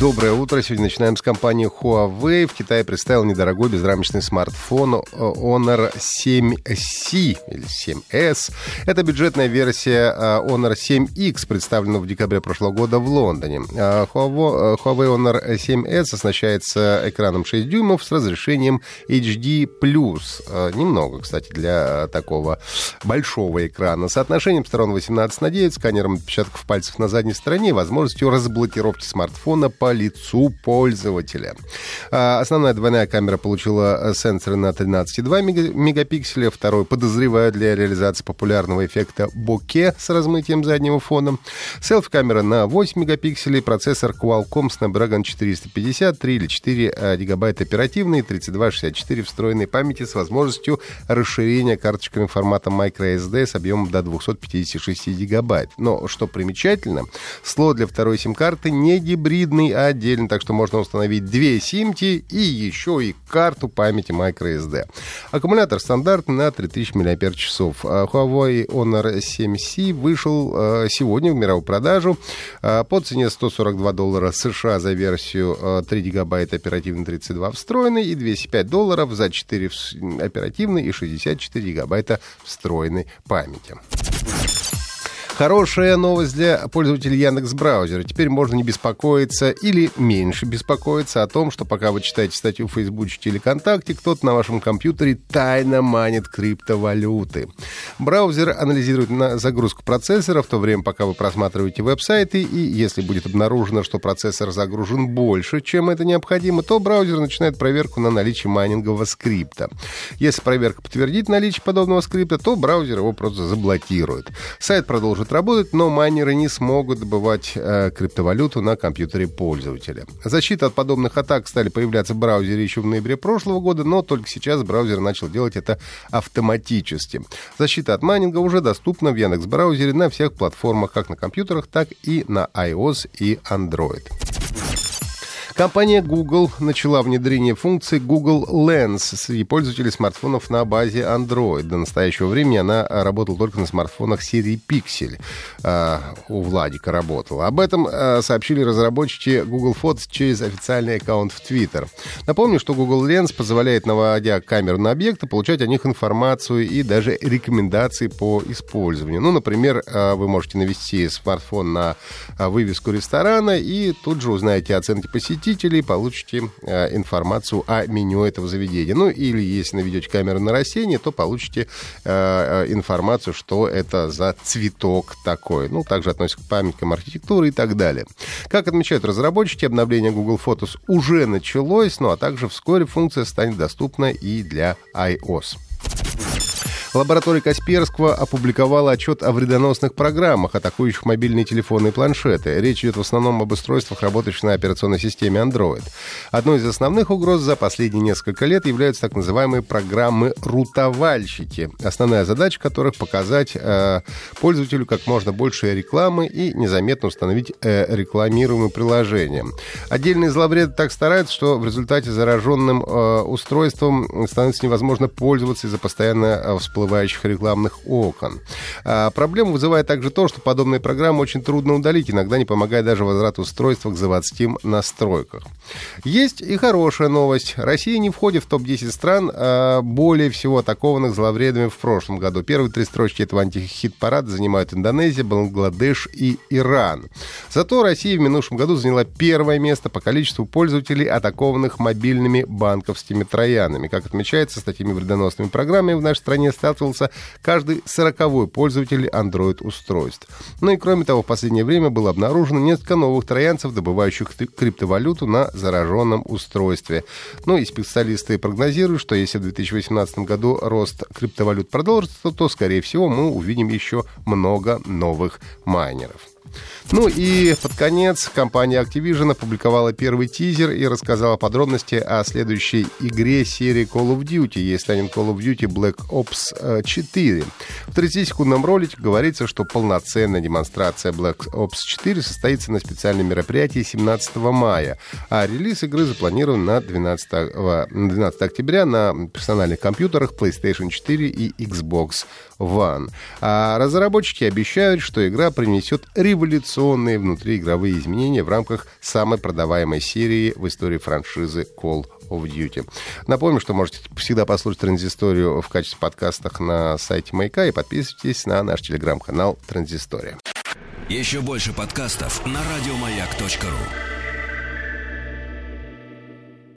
Доброе утро. Сегодня начинаем с компании Huawei. В Китае представил недорогой безрамочный смартфон Honor 7C или 7S. Это бюджетная версия э, Honor 7X, представленного в декабре прошлого года в Лондоне. Э, Huawei Honor 7S оснащается экраном 6 дюймов с разрешением HD+. Э, немного, кстати, для такого большого экрана. Соотношением сторон 18 на 9, сканером отпечатков пальцев на задней стороне, возможностью разблокировки смартфона по лицу пользователя. А, основная двойная камера получила сенсоры на 13,2 мегапикселя, второй подозреваю для реализации популярного эффекта боке с размытием заднего фона. Селфи-камера на 8 мегапикселей, процессор Qualcomm Snapdragon 450, 3 или 4 а, гигабайта оперативной, 3264 встроенной памяти с возможностью расширения карточками формата microSD с объемом до 256 гигабайт. Но, что примечательно, слот для второй сим-карты не гибридный, отдельно, так что можно установить две симки и еще и карту памяти microSD. Аккумулятор стандартный на 3000 мАч. Huawei Honor 7C вышел э, сегодня в мировую продажу э, по цене 142 доллара США за версию 3 э, гигабайта оперативной 32 встроенной и 205 долларов за 4 оперативной и 64 гигабайта встроенной памяти. Хорошая новость для пользователей Яндекс браузера. Теперь можно не беспокоиться или меньше беспокоиться о том, что пока вы читаете статью в Фейсбуке или ВКонтакте, кто-то на вашем компьютере тайно манит криптовалюты. Браузер анализирует на загрузку процессора в то время, пока вы просматриваете веб-сайты, и если будет обнаружено, что процессор загружен больше, чем это необходимо, то браузер начинает проверку на наличие майнингового скрипта. Если проверка подтвердит наличие подобного скрипта, то браузер его просто заблокирует. Сайт продолжит будет работать, но майнеры не смогут добывать э, криптовалюту на компьютере пользователя. Защита от подобных атак стали появляться в браузере еще в ноябре прошлого года, но только сейчас браузер начал делать это автоматически. Защита от майнинга уже доступна в Яндекс браузере на всех платформах, как на компьютерах, так и на iOS и Android. Компания Google начала внедрение функции Google Lens среди пользователей смартфонов на базе Android. До настоящего времени она работала только на смартфонах серии Pixel. А, у Владика работала. Об этом а, сообщили разработчики Google Photos через официальный аккаунт в Twitter. Напомню, что Google Lens позволяет, наводя камеру на объекты, получать о них информацию и даже рекомендации по использованию. Ну, например, а, вы можете навести смартфон на вывеску ресторана и тут же узнаете оценки посетителей посетителей получите э, информацию о меню этого заведения. Ну, или если наведете камеру на растение, то получите э, э, информацию, что это за цветок такой. Ну, также относится к памяткам архитектуры и так далее. Как отмечают разработчики, обновление Google Photos уже началось, ну а также вскоре функция станет доступна и для iOS. Лаборатория Касперского опубликовала отчет о вредоносных программах, атакующих мобильные телефоны и планшеты. Речь идет в основном об устройствах, работающих на операционной системе Android. Одной из основных угроз за последние несколько лет являются так называемые программы-рутовальщики, основная задача которых показать э, пользователю как можно больше рекламы и незаметно установить э, рекламируемые приложения. Отдельные зловреды так стараются, что в результате зараженным э, устройством становится невозможно пользоваться из-за постоянно э, всплывающих рекламных окон. А проблему вызывает также то, что подобные программы очень трудно удалить, иногда не помогает даже возврат устройства к заводским настройках. Есть и хорошая новость. Россия не входит в топ-10 стран, а более всего атакованных зловредами в прошлом году. Первые три строчки этого антихит-парада занимают Индонезия, Бангладеш и Иран. Зато Россия в минувшем году заняла первое место по количеству пользователей, атакованных мобильными банковскими троянами. Как отмечается, с такими вредоносными программами в нашей стране стал сталкивался каждый сороковой пользователь Android-устройств. Ну и кроме того, в последнее время было обнаружено несколько новых троянцев, добывающих криптовалюту на зараженном устройстве. Ну и специалисты прогнозируют, что если в 2018 году рост криптовалют продолжится, то, скорее всего, мы увидим еще много новых майнеров. Ну и под конец компания Activision опубликовала первый тизер и рассказала подробности о следующей игре серии Call of Duty. Ей станет Call of Duty Black Ops 4. В 30-секундном ролике говорится, что полноценная демонстрация Black Ops 4 состоится на специальном мероприятии 17 мая, а релиз игры запланирован на 12, 12 октября на персональных компьютерах PlayStation 4 и Xbox One. А разработчики обещают, что игра принесет революционные внутриигровые изменения в рамках самой продаваемой серии в истории франшизы Call of Duty. Напомню, что можете всегда послушать Транзисторию в качестве подкастах на сайте Маяка и подписывайтесь на наш телеграм-канал Транзистория. Еще больше подкастов на радиомаяк.ру